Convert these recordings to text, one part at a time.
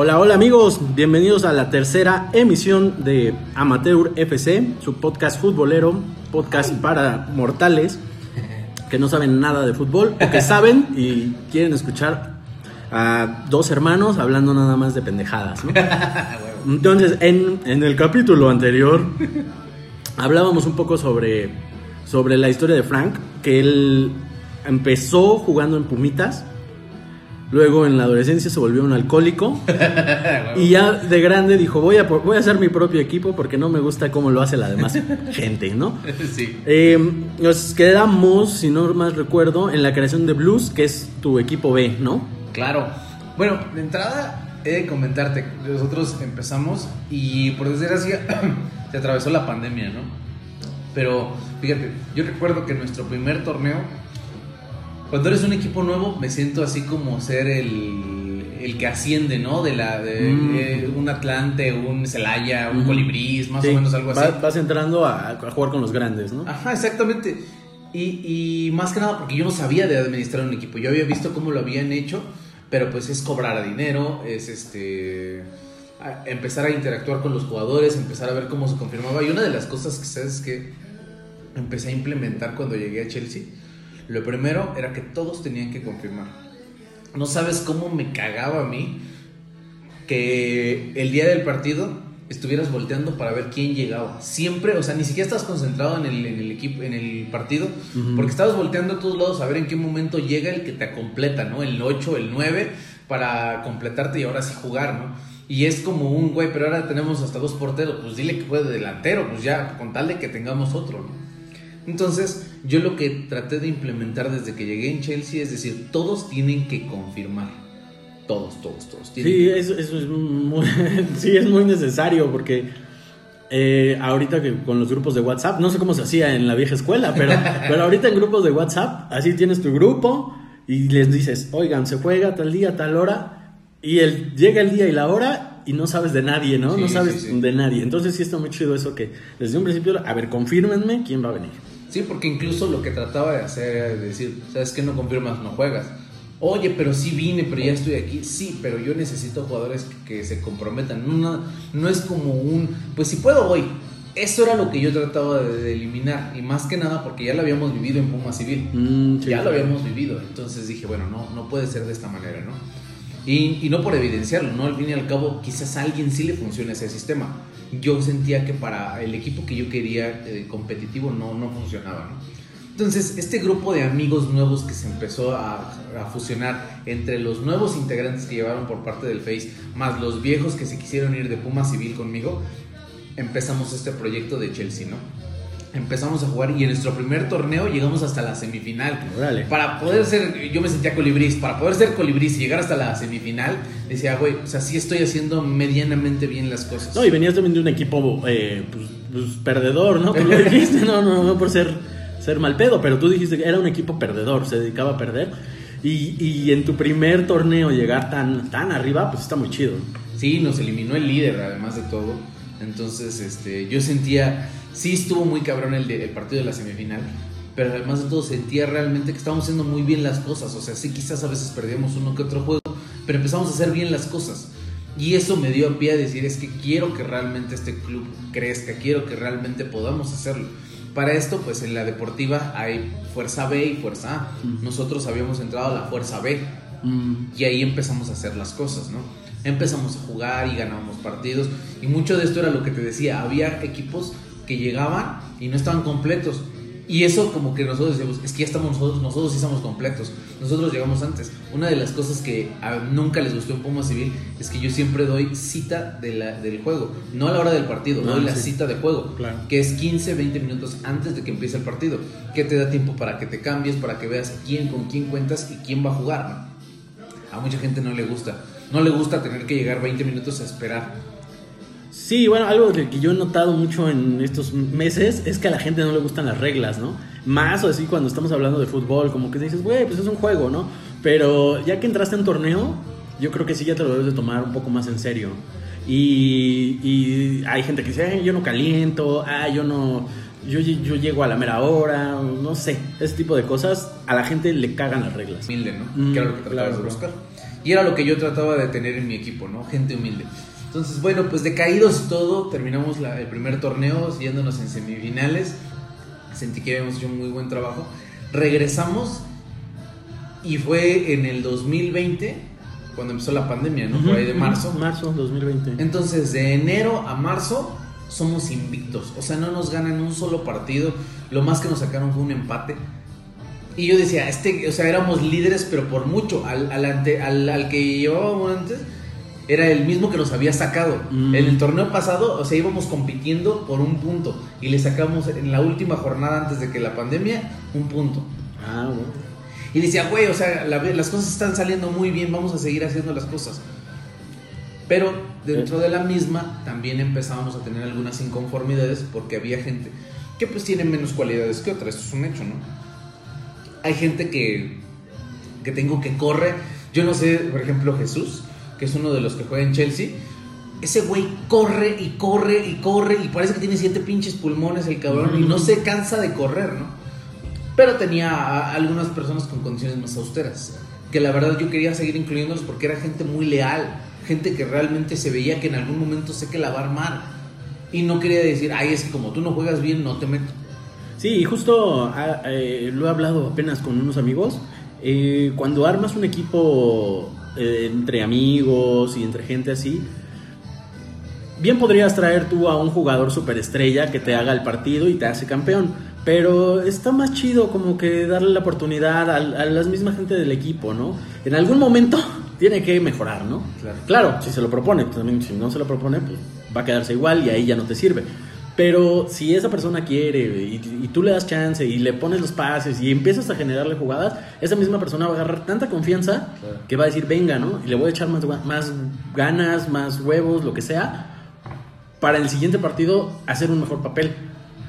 Hola, hola amigos, bienvenidos a la tercera emisión de Amateur FC, su podcast futbolero, podcast para mortales que no saben nada de fútbol o que saben y quieren escuchar a dos hermanos hablando nada más de pendejadas. ¿no? Entonces, en, en el capítulo anterior hablábamos un poco sobre, sobre la historia de Frank, que él empezó jugando en Pumitas. Luego en la adolescencia se volvió un alcohólico y ya de grande dijo voy a, voy a hacer mi propio equipo porque no me gusta cómo lo hace la demás gente, ¿no? Sí. Eh, nos quedamos, si no más recuerdo, en la creación de Blues, que es tu equipo B, ¿no? Claro. Bueno, de entrada he de comentarte, nosotros empezamos y por desgracia se atravesó la pandemia, ¿no? Pero fíjate, yo recuerdo que nuestro primer torneo, cuando eres un equipo nuevo, me siento así como ser el, el que asciende, ¿no? De la de, Mm. eh, un Atlante, un Celaya, un Ujú. Colibrís, más Sí, o menos algo así. Vas, vas entrando a, a jugar con los grandes, ¿no? Ajá, exactamente. Y, y más que nada porque yo no sabía de administrar un equipo. Yo había visto cómo lo habían hecho, pero pues es cobrar dinero, es este a- empezar a interactuar con los jugadores, empezar a ver cómo se confirmaba. Y una de las cosas que sabes que empecé a implementar cuando llegué a Chelsea, lo primero era que todos tenían que confirmar. No sabes cómo me cagaba a mí que el día del partido estuvieras volteando para ver quién llegaba. Siempre, o sea, ni siquiera estabas concentrado en el, en el equipo, en el partido, porque estabas volteando a todos lados a ver en qué momento llega el que te completa, ¿no? El 8, el 9, para completarte y ahora sí jugar, ¿no? Y es como un güey, pero ahora tenemos hasta dos porteros, pues dile que juegue de delantero, pues ya, con tal de que tengamos otro, ¿no? Entonces, yo lo que traté de implementar desde que llegué en Chelsea es decir, todos tienen que confirmar. Todos, todos, todos. tienen Sí, que- eso, eso es muy, sí, es muy necesario porque eh, ahorita que con los grupos de WhatsApp, no sé cómo se hacía en la vieja escuela, pero, pero ahorita en grupos de WhatsApp, así tienes tu grupo y les dices, oigan, se juega tal día, tal hora, y el, llega el día y la hora y no sabes de nadie, ¿no? Sí, no sabes sí, sí. de nadie. Entonces sí está muy chido eso que desde un principio, a ver, confírmenme quién va a venir. Sí, porque incluso lo que trataba de hacer era decir, ¿sabes qué? No confirmas, no juegas. Oye, pero sí vine, pero ya estoy aquí. Sí, pero yo necesito jugadores que, que se comprometan. No, no, no es como un, pues si puedo voy. Eso era lo que yo trataba de, de eliminar. Y más que nada porque ya lo habíamos vivido en Puma Civil. Mm, sí. ya lo habíamos vivido. Entonces dije, bueno, no, no puede ser de esta manera, ¿no? Y, y no por evidenciarlo, ¿no? Al fin y al cabo, quizás a alguien sí le funcione ese sistema. Yo sentía que para el equipo que yo quería eh, competitivo no, no funcionaba, ¿no? Entonces, este grupo de amigos nuevos que se empezó a, a fusionar entre los nuevos integrantes que llevaron por parte del Face, más los viejos que se quisieron ir de Puma Civil conmigo, empezamos este proyecto de Chelsea, ¿no? Empezamos a jugar y en nuestro primer torneo llegamos hasta la semifinal. Órale. Para poder ser, yo me sentía colibrís, para poder ser colibrís y llegar hasta la semifinal, decía, güey, o sea, sí estoy haciendo medianamente bien las cosas. No, y venías también de un equipo eh, pues, pues, perdedor, ¿no? Lo dijiste, no, no, no por ser, ser mal pedo, pero tú dijiste que era un equipo perdedor, se dedicaba a perder. Y, y en tu primer torneo llegar tan, tan arriba, pues está muy chido. Sí, nos eliminó el líder, además de todo. Entonces, este, yo sentía, sí estuvo muy cabrón el, de- el partido de la semifinal, pero además de todo sentía realmente que estábamos haciendo muy bien las cosas. O sea, sí, quizás a veces perdíamos uno que otro juego, pero empezamos a hacer bien las cosas. Y eso me dio a pie a decir, es que quiero que realmente este club crezca, quiero que realmente podamos hacerlo. Para esto, pues en la deportiva hay Fuerza B y Fuerza A. Nosotros habíamos entrado a la Fuerza B. Mm, Y ahí empezamos a hacer las cosas, ¿no? Empezamos a jugar y ganábamos partidos. Y mucho de esto era lo que te decía. Había equipos que llegaban y no estaban completos. Y eso como que nosotros decíamos, es que ya estamos nosotros, nosotros sí estamos completos. Nosotros llegamos antes. Una de las cosas que a, nunca les gustó en Puma Civil es que yo siempre doy cita de la- del juego. No a la hora del partido, Ah, doy la sí. cita de juego. Claro. Que es 15, 20 minutos antes de que empiece el partido. Que te da tiempo para que te cambies, para que veas quién con quién cuentas y quién va a jugar, ¿no? A mucha gente no le gusta. No le gusta tener que llegar 20 minutos a esperar. Sí, bueno, algo que, que yo he notado mucho en estos meses es que a la gente no le gustan las reglas, ¿no? Más o así cuando estamos hablando de fútbol, como que dices, güey, pues es un juego, ¿no? Pero ya que entraste en torneo, yo creo que sí ya te lo debes de tomar un poco más en serio. Y, y hay gente que dice, "Ay, yo no caliento, ah, yo no, yo, yo llego a la mera hora, no sé, ese tipo de cosas, a la gente le cagan las reglas. Humilde, ¿no? Mm, que era lo que tratabas claro, de buscar. Y era lo que yo trataba de tener en mi equipo, ¿no? Gente humilde. Entonces, bueno, pues decaídos y todo, terminamos la- el primer torneo yéndonos en semifinales. Sentí que habíamos hecho un muy buen trabajo. Regresamos y fue en el 2020 cuando empezó la pandemia, ¿no? Por ahí de marzo. Marzo 2020. Entonces, de enero a marzo somos invictos. O sea, no nos ganan un solo partido. Lo más que nos sacaron fue un empate. Y yo decía, este, o sea, éramos líderes, pero por mucho. Al, al, ante- al, al que llevábamos antes era el mismo que nos había sacado. Mm. En el torneo pasado, o sea, íbamos compitiendo por un punto. Y le sacamos en la última jornada antes de que la pandemia, un punto. Ah, bueno. Y decía, güey, o sea, la- las cosas están saliendo muy bien, vamos a seguir haciendo las cosas. Pero dentro de la misma también empezábamos a tener algunas inconformidades porque había gente que pues tiene menos cualidades que otra, esto es un hecho, ¿no? Hay gente que, que tengo que corre, yo no sé, por ejemplo Jesús, que es uno de los que juega en Chelsea, ese güey corre y corre y corre y parece que tiene siete pinches pulmones el cabrón y no se cansa de correr, ¿no? Pero tenía a algunas personas con condiciones más austeras, que la verdad yo quería seguir incluyéndolos porque era gente muy leal, gente que realmente se veía que en algún momento sé que la va a armar. Y no quería decir, ay, es que como tú no juegas bien, no te meto. Sí, y justo ah, eh, lo he hablado apenas con unos amigos. eh, cuando armas un equipo eh, entre amigos y entre gente así, bien podrías traer tú a un jugador superestrella que te haga el partido y te hace campeón. Pero está más chido como que darle la oportunidad a, a la misma gente del equipo, ¿no? En algún momento tiene que mejorar, ¿no? Claro. Claro, si se lo propone, pues también si no se lo propone, pues va a quedarse igual y ahí ya no te sirve. Pero si esa persona quiere y, y tú le das chance y le pones los pases y empiezas a generarle jugadas, esa misma persona va a agarrar tanta confianza Claro. que va a decir, venga, ¿no? Y le voy a echar más, ganas, más huevos, lo que sea, para el siguiente partido hacer un mejor papel.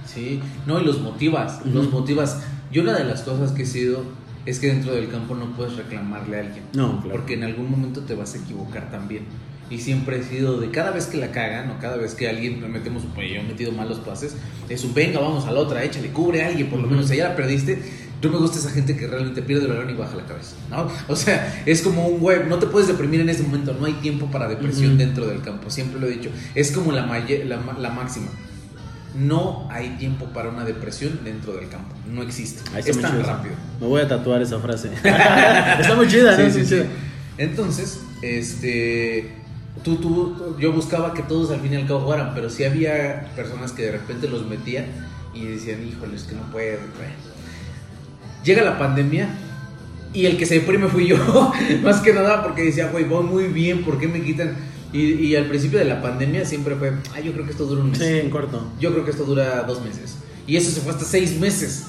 Sí, no, y los motivas, los motivas. Y una de las cosas que he sido es que dentro del campo no puedes reclamarle a alguien. No, claro. Porque en algún momento te vas a equivocar también. Y siempre he sido de cada vez que la cagan o cada vez que alguien le metemos, pues yo he metido malos pases, es un venga, vamos a la otra, échale, cubre a alguien, por lo menos, o sea, ya la perdiste. Yo me gusta esa gente que realmente pierde el balón y baja la cabeza, ¿no? O sea, es como un web, no te puedes deprimir en ese momento, no hay tiempo para depresión dentro del campo, siempre lo he dicho. Es como la, la, la máxima. No hay tiempo para una depresión dentro del campo, no existe. Ahí Es tan rápido. Me voy a tatuar esa frase. está muy chida, ¿no? Sí, sí. Entonces, este, tú, tú, yo buscaba que todos al fin y al cabo jugaran, pero sí había personas que de repente los metían y decían, híjole, es que no puedo. güey". Llega la pandemia y el que se deprime fui yo, más que nada porque decía, güey, voy muy bien, ¿por qué me quitan? Y, y al principio de la pandemia siempre fue, ay, yo creo que esto dura un mes. Sí, en corto. Yo creo que esto dura dos meses. Y eso se fue hasta seis meses.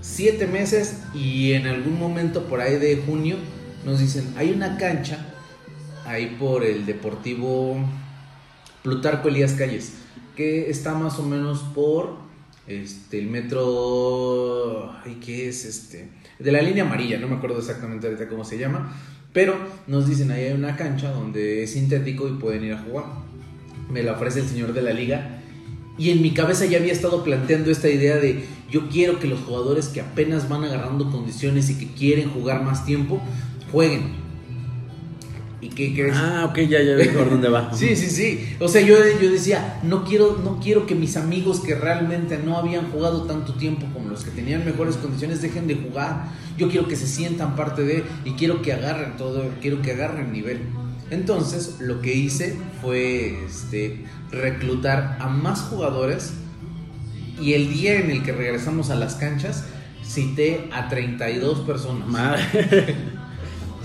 Siete meses y en algún momento por ahí de junio nos dicen, hay una cancha ahí por el Deportivo Plutarco Elías Calles, que está más o menos por este, el metro, ay, ¿qué es este? De la línea amarilla, no me acuerdo exactamente ahorita cómo se llama, pero nos dicen, ahí hay una cancha donde es sintético y pueden ir a jugar. Me la ofrece el señor de la liga y en mi cabeza ya había estado planteando esta idea de yo quiero que los jugadores que apenas van agarrando condiciones y que quieren jugar más tiempo, jueguen. ¿Y qué crees? Ah, ok, ya, ya veo por dónde va. Sí, sí, sí. O sea, yo, yo decía, no quiero, no quiero que mis amigos que realmente no habían jugado tanto tiempo como los que tenían mejores condiciones dejen de jugar. Yo quiero que se sientan parte de y quiero que agarren todo, quiero que agarren nivel. Entonces, lo que hice fue este, reclutar a más jugadores y el día en el que regresamos a las canchas cité a 32 personas. Madre.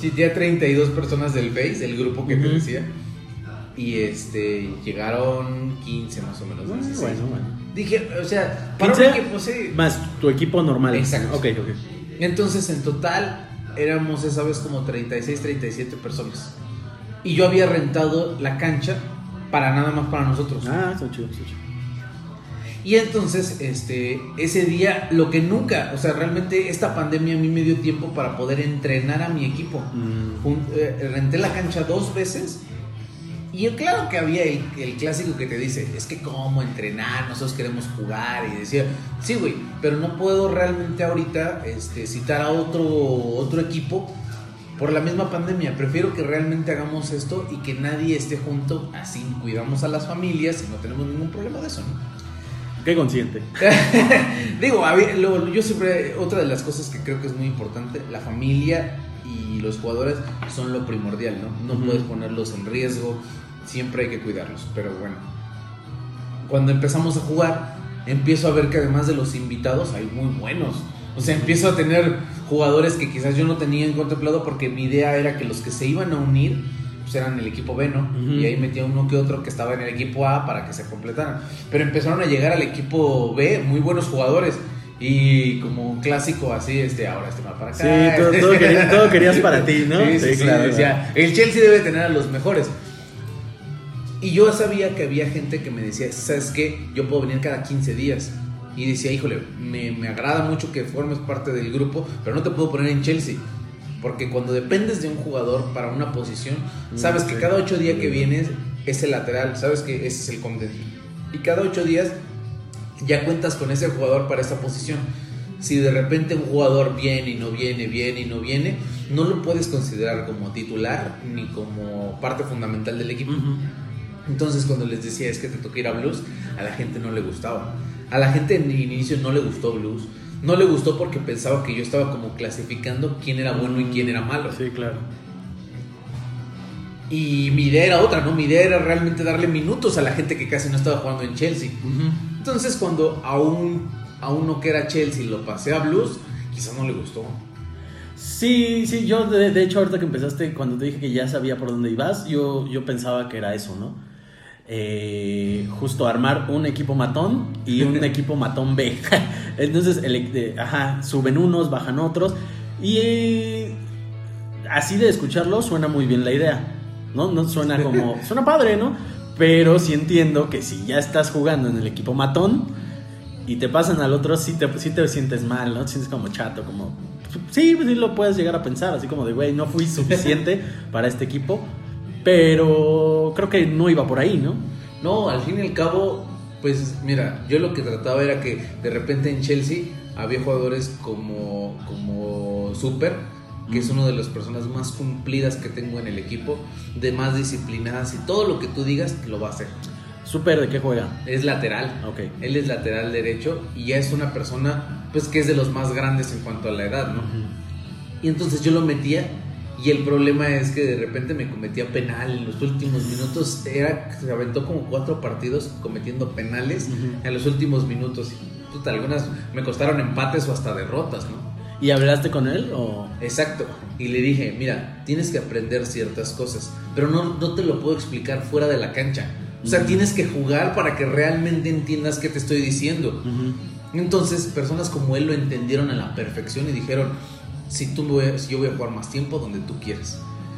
Cité a 32 personas del Face, el grupo que te decía. Y este llegaron 15 más o menos. Bueno, 16. bueno, bueno. Dije, o sea, para un 15 equipo, sí. Más tu equipo normal. Exacto. Ok, ok. Entonces, en total, éramos esa vez como 36, 37 personas. Y yo había rentado la cancha para nada más para nosotros. Ah, está chido, está chido. Y entonces, este, ese día, lo que nunca, o sea, realmente esta pandemia a mí me dio tiempo para poder entrenar a mi equipo. Mm. Eh, renté la cancha dos veces. Y claro que había el, el clásico que te dice, es que cómo entrenar, nosotros queremos jugar. Y decía, sí, güey, pero no puedo realmente ahorita este, citar a otro, otro equipo por la misma pandemia. Prefiero que realmente hagamos esto y que nadie esté junto, así cuidamos a las familias y no tenemos ningún problema de eso, ¿no? Qué consciente. Digo, a ver, lo- yo siempre, otra de las cosas que creo que es muy importante, la familia y los jugadores son lo primordial, ¿no? No puedes ponerlos en riesgo, siempre hay que cuidarlos, pero bueno. Cuando empezamos a jugar, empiezo a ver que además de los invitados hay muy buenos. O sea, empiezo a tener jugadores que quizás yo no tenía en contemplado porque mi idea era que los que se iban a unir pues eran el equipo B, ¿no? Ujú. Y ahí metía uno que otro que estaba en el equipo A para que se completaran. Pero empezaron a llegar al equipo B muy buenos jugadores. Y como un clásico así, este, ahora este va para acá. Sí, todo, todo querías, todo querías para ti, ¿no? Sí, sí, sí, decía, el Chelsea debe tener a los mejores. Y yo sabía que había gente que me decía, ¿sabes qué? Yo puedo venir cada 15 días. Y decía, híjole, me, me agrada mucho que formes parte del grupo, pero no te puedo poner en Chelsea. Porque cuando dependes de un jugador para una posición, sabes que cada 8 días que vienes es el lateral, sabes que ese es el contención. Y cada 8 días ya cuentas con ese jugador para esa posición. Si de repente un jugador viene y no viene, viene y no viene, no lo puedes considerar como titular ni como parte fundamental del equipo. Entonces cuando les decía es que te toca ir a blues, a la gente no le gustaba. A la gente en inicio no le gustó blues. No le gustó porque pensaba que yo estaba como clasificando quién era bueno y quién era malo. Sí, claro. Y mi idea era otra, ¿no? Mi idea era realmente darle minutos a la gente que casi no estaba jugando en Chelsea. Entonces cuando a, un, a uno que era Chelsea lo pasé a blues, quizás no le gustó. Sí, sí, yo de, de hecho ahorita que empezaste, cuando te dije que ya sabía por dónde ibas, yo, yo pensaba que era eso, ¿no? Eh, justo armar un equipo matón y un equipo matón B. Entonces, el, eh, ajá, suben unos, bajan otros. Y eh, así de escucharlo suena muy bien la idea, ¿no? No suena como, suena padre, ¿no? Pero sí entiendo que si ya estás jugando en el equipo matón y te pasan al otro, sí te, sí te sientes mal, ¿no? Te sientes como chato, como... Sí, pues sí lo puedes llegar a pensar, así como de, güey, no fui suficiente para este equipo, pero creo que no iba por ahí, ¿no? No, al fin y al cabo, pues mira, yo lo que trataba era que de repente en Chelsea había jugadores como, como Super, que es una de las personas más cumplidas que tengo en el equipo, de más disciplinadas y todo lo que tú digas lo va a hacer. Súper, ¿de qué juega? Es lateral. Ok. Él es lateral derecho y ya es una persona pues que es de los más grandes en cuanto a la edad, ¿no? Y entonces yo lo metía y el problema es que de repente me cometía penal en los últimos minutos. Era, se aventó como cuatro partidos cometiendo penales en los últimos minutos. Y, puta, algunas me costaron empates o hasta derrotas, ¿no? ¿Y hablaste con él o...? Exacto. Y le dije, mira, tienes que aprender ciertas cosas, pero no, no te lo puedo explicar fuera de la cancha. O sea, tienes que jugar para que realmente entiendas qué te estoy diciendo. Entonces, personas como él lo entendieron a la perfección y dijeron, si, tú me voy- si yo voy a jugar más tiempo donde tú quieres.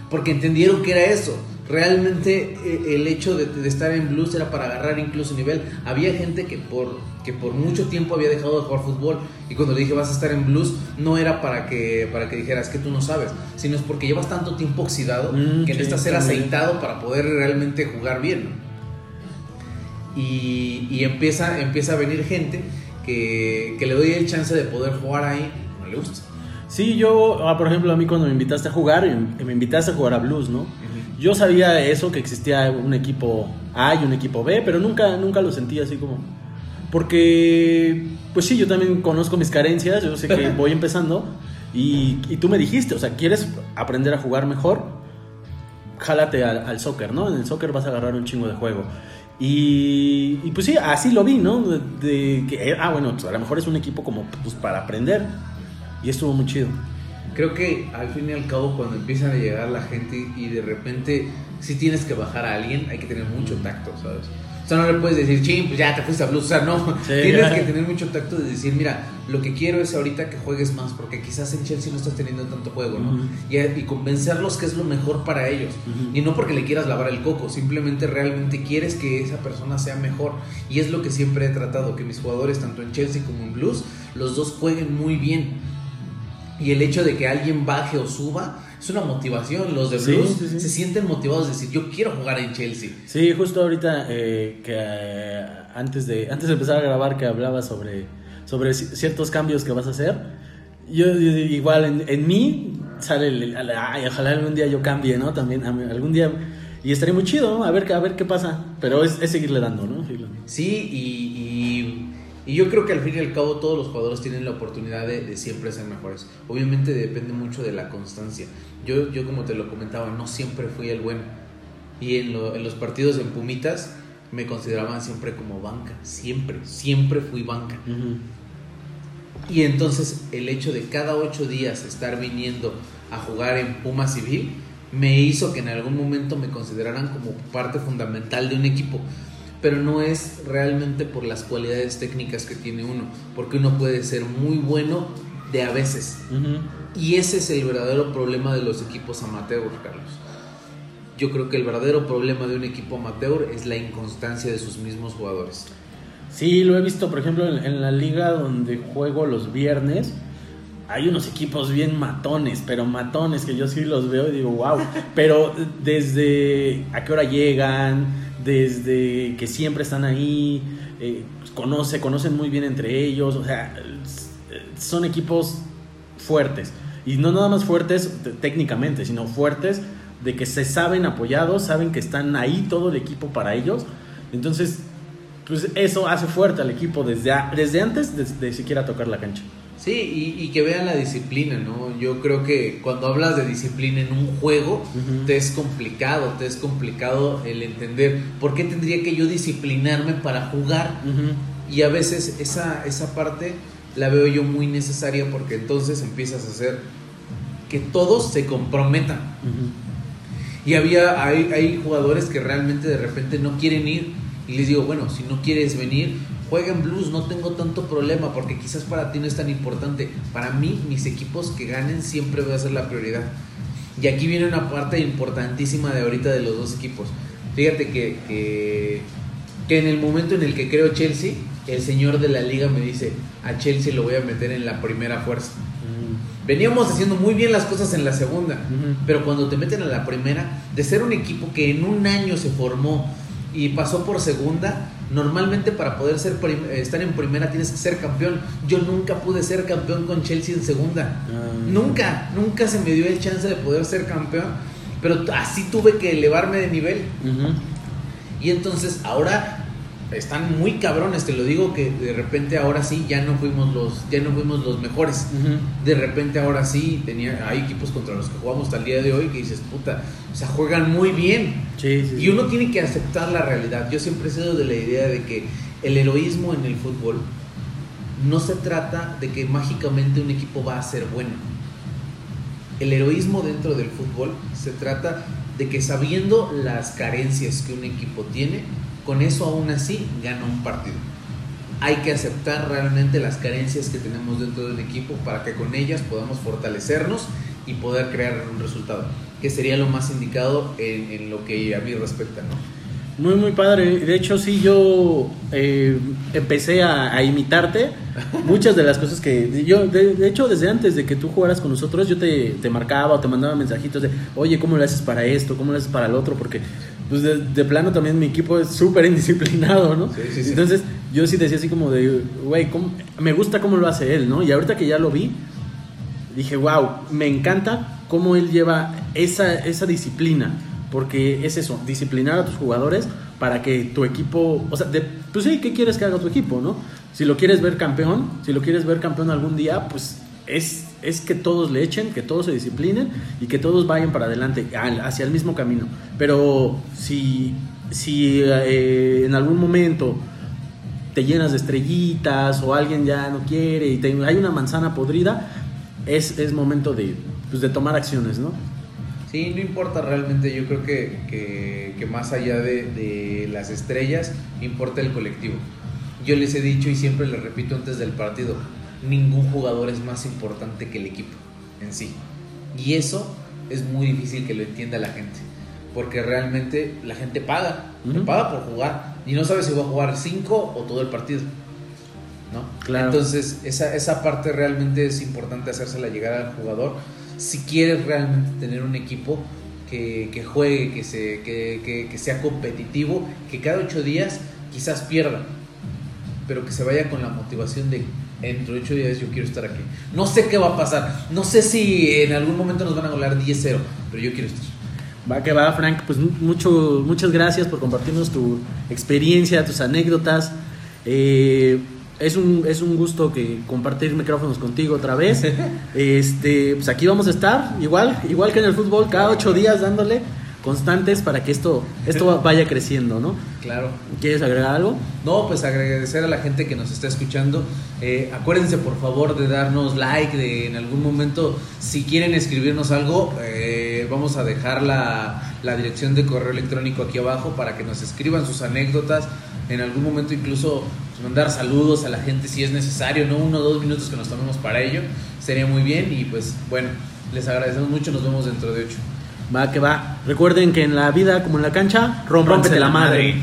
Porque entendieron que era eso. Realmente eh, el hecho de, de estar en blues era para agarrar incluso nivel. Había gente que por, que por mucho tiempo había dejado de jugar fútbol y cuando le dije vas a estar en blues no era para que, para que dijeras que tú no sabes, sino es porque llevas tanto tiempo oxidado Mm, que necesitas ser aceitado para poder realmente jugar bien. ¿no? y, y empieza, empieza a venir gente que, que le doy el chance de poder jugar ahí, no le gusta. Sí, yo, ah, por ejemplo, a mí cuando me invitaste a jugar, y me invitaste a jugar a Blues, ¿no? Yo sabía eso, que existía un equipo A y un equipo B, pero nunca, nunca lo sentí así como... Porque, pues sí, yo también conozco mis carencias, yo sé que voy empezando y, y tú me dijiste, o sea, ¿quieres aprender a jugar mejor? Jálate al, al soccer, ¿no? En el soccer vas a agarrar un chingo de juego. Y, y pues sí, así lo vi, ¿no? De, de que, eh, ah, bueno, pues a lo mejor es un equipo como pues, para aprender. Y estuvo muy chido. Creo que al fin y al cabo cuando empiezan a llegar la gente y de repente si tienes que bajar a alguien hay que tener mucho tacto, ¿sabes? O sea, no le puedes decir, ching, pues ya te fuiste a blues. O sea, no. Sí. Tienes que tener mucho tacto de decir, mira, lo que quiero es ahorita que juegues más, porque quizás en Chelsea no estás teniendo tanto juego, ¿no? Ujú. y, y convencerlos que es lo mejor para ellos. Ujú. Y no porque le quieras lavar el coco, simplemente realmente quieres que esa persona sea mejor. Y es lo que siempre he tratado, que mis jugadores, tanto en Chelsea como en Blues, los dos jueguen muy bien. Y el hecho de que alguien baje o suba es una motivación. Los de Sí, Blues sí, sí. se sienten motivados de decir, yo quiero jugar en Chelsea. Sí, justo ahorita eh, que eh, antes, de, antes de empezar a grabar que hablaba sobre, sobre ci- ciertos cambios que vas a hacer, yo, yo- igual en, en mí sale el, ay, ojalá algún día yo cambie, ¿no? También algún día y estaría muy chido, a ver, a ver qué pasa, pero es, es seguirle dando, ¿no? Sí, y, y, yo creo que al fin y al cabo todos los jugadores tienen la oportunidad de, siempre ser mejores. Obviamente depende mucho de la constancia. Yo, yo como te lo comentaba, no siempre fui el bueno. Y en, en los partidos en Pumitas me consideraban siempre como banca, siempre, siempre fui banca. Y entonces el hecho de cada ocho días estar viniendo a jugar en Puma Civil me hizo que en algún momento me consideraran como parte fundamental de un equipo. Pero no es realmente por las cualidades técnicas que tiene uno, porque uno puede ser muy bueno de a veces. Y ese es el verdadero problema de los equipos amateur, Carlos. Yo creo que el verdadero problema de un equipo amateur es la inconstancia de sus mismos jugadores. Sí, lo he visto, por ejemplo, en, la liga donde juego los viernes. Hay unos equipos bien matones, pero matones que yo sí los veo y digo, wow. Pero desde a qué hora llegan, desde que siempre están ahí, eh, conoce, conocen muy bien entre ellos, o sea, son equipos fuertes. Y no nada más fuertes técnicamente, sino fuertes de que se saben apoyados, saben que están ahí todo el equipo para ellos. Entonces, pues eso hace fuerte al equipo desde, desde antes de, siquiera tocar la cancha. Sí, y, que vean la disciplina, ¿no? Yo creo que cuando hablas de disciplina en un juego, te es complicado, te es complicado el entender por qué tendría que yo disciplinarme para jugar. Y a veces esa, esa parte la veo yo muy necesaria porque entonces empiezas a hacer que todos se comprometan. Y había, hay, hay jugadores que realmente de repente no quieren ir y les digo, bueno, si no quieres venir, juega en blues, no tengo tanto problema porque quizás para ti no es tan importante. Para mí, mis equipos que ganen siempre va a ser la prioridad. Y aquí viene una parte importantísima de ahorita de los dos equipos. Fíjate que, que, que en el momento en el que creo Chelsea, el señor de la liga me dice, a Chelsea lo voy a meter en la primera fuerza. Mm. Veníamos haciendo muy bien las cosas en la segunda, pero cuando te meten a la primera, de ser un equipo que en un año se formó, y pasó por segunda, normalmente para poder ser estar en primera tienes que ser campeón. Yo nunca pude ser campeón con Chelsea en segunda. Ah. Nunca, nunca se me dio el chance de poder ser campeón. Pero así tuve que elevarme de nivel. Y entonces ahora están muy cabrones, te lo digo que de repente ahora sí ya no fuimos los ya no fuimos los mejores. De repente ahora sí tenía hay equipos contra los que jugamos hasta el día de hoy que dices, "Puta, o sea, juegan muy bien." y uno tiene que aceptar la realidad. Yo siempre he sido de la idea de que el heroísmo en el fútbol no se trata de que mágicamente un equipo va a ser bueno. El heroísmo dentro del fútbol se trata de que sabiendo las carencias que un equipo tiene, con eso aún así gana un partido. Hay que aceptar realmente las carencias que tenemos dentro del equipo para que con ellas podamos fortalecernos y poder crear un resultado, que sería lo más indicado en, lo que a mí respecta, ¿no? Muy, muy padre. De hecho, sí, yo eh, empecé a, imitarte muchas de las cosas que yo, de, hecho, desde antes de que tú jugaras con nosotros, yo te, te marcaba o te mandaba mensajitos de, oye, ¿cómo lo haces para esto? ¿Cómo lo haces para el otro? Porque pues de, plano también mi equipo es súper indisciplinado, ¿no? Entonces yo sí decía así como de, güey, me gusta cómo lo hace él, ¿no? Y ahorita que ya lo vi, dije, wow, me encanta cómo él lleva esa, esa disciplina, porque es eso, disciplinar a tus jugadores para que tu equipo, o sea, pues sí, ¿qué quieres que haga tu equipo, no? Si lo quieres ver campeón, si lo quieres ver campeón algún día, pues es, es que todos le echen, que todos se disciplinen y que todos vayan para adelante, hacia el mismo camino. Pero si, si eh, en algún momento te llenas de estrellitas o alguien ya no quiere y hay una manzana podrida, es, es momento de, pues, de tomar acciones, ¿no? Sí, no importa realmente, yo creo que, que, más allá de, de, las estrellas, importa el colectivo. Yo les he dicho y siempre les repito antes del partido, ningún jugador es más importante que el equipo en sí. Y eso es muy difícil que lo entienda la gente. Porque realmente la gente paga, paga por jugar. Y no sabe si va a jugar 5 o todo el partido. ¿no? Entonces, esa, esa parte realmente es importante hacérsela llegar al jugador. Si quieres realmente tener un equipo que, que juegue, que, se, que, que sea competitivo, que cada ocho días quizás pierda, pero que se vaya con la motivación de dentro de ocho días yo quiero estar aquí. No sé qué va a pasar, no sé si en algún momento nos van a golear 10-0, pero yo quiero estar. Va que va, Frank. Pues mucho, muchas gracias por compartirnos tu experiencia, tus anécdotas. Eh, es un, es un gusto que compartir micrófonos contigo otra vez. Este, pues aquí vamos a estar, igual, igual que en el fútbol, cada ocho días dándole constantes para que esto, esto vaya creciendo, ¿no? Claro. ¿Quieres agregar algo? No, pues agradecer a la gente que nos está escuchando. Eh, acuérdense por favor de darnos like, de en algún momento, si quieren escribirnos algo, eh, vamos a dejar la, la dirección de correo electrónico aquí abajo para que nos escriban sus anécdotas. En algún momento incluso pues, mandar saludos a la gente si es necesario, ¿no? Uno o dos minutos que nos tomemos para ello, sería muy bien y pues bueno, les agradecemos mucho, nos vemos dentro de ocho. Va que va. Recuerden que en la vida como en la cancha, rómpete la madre.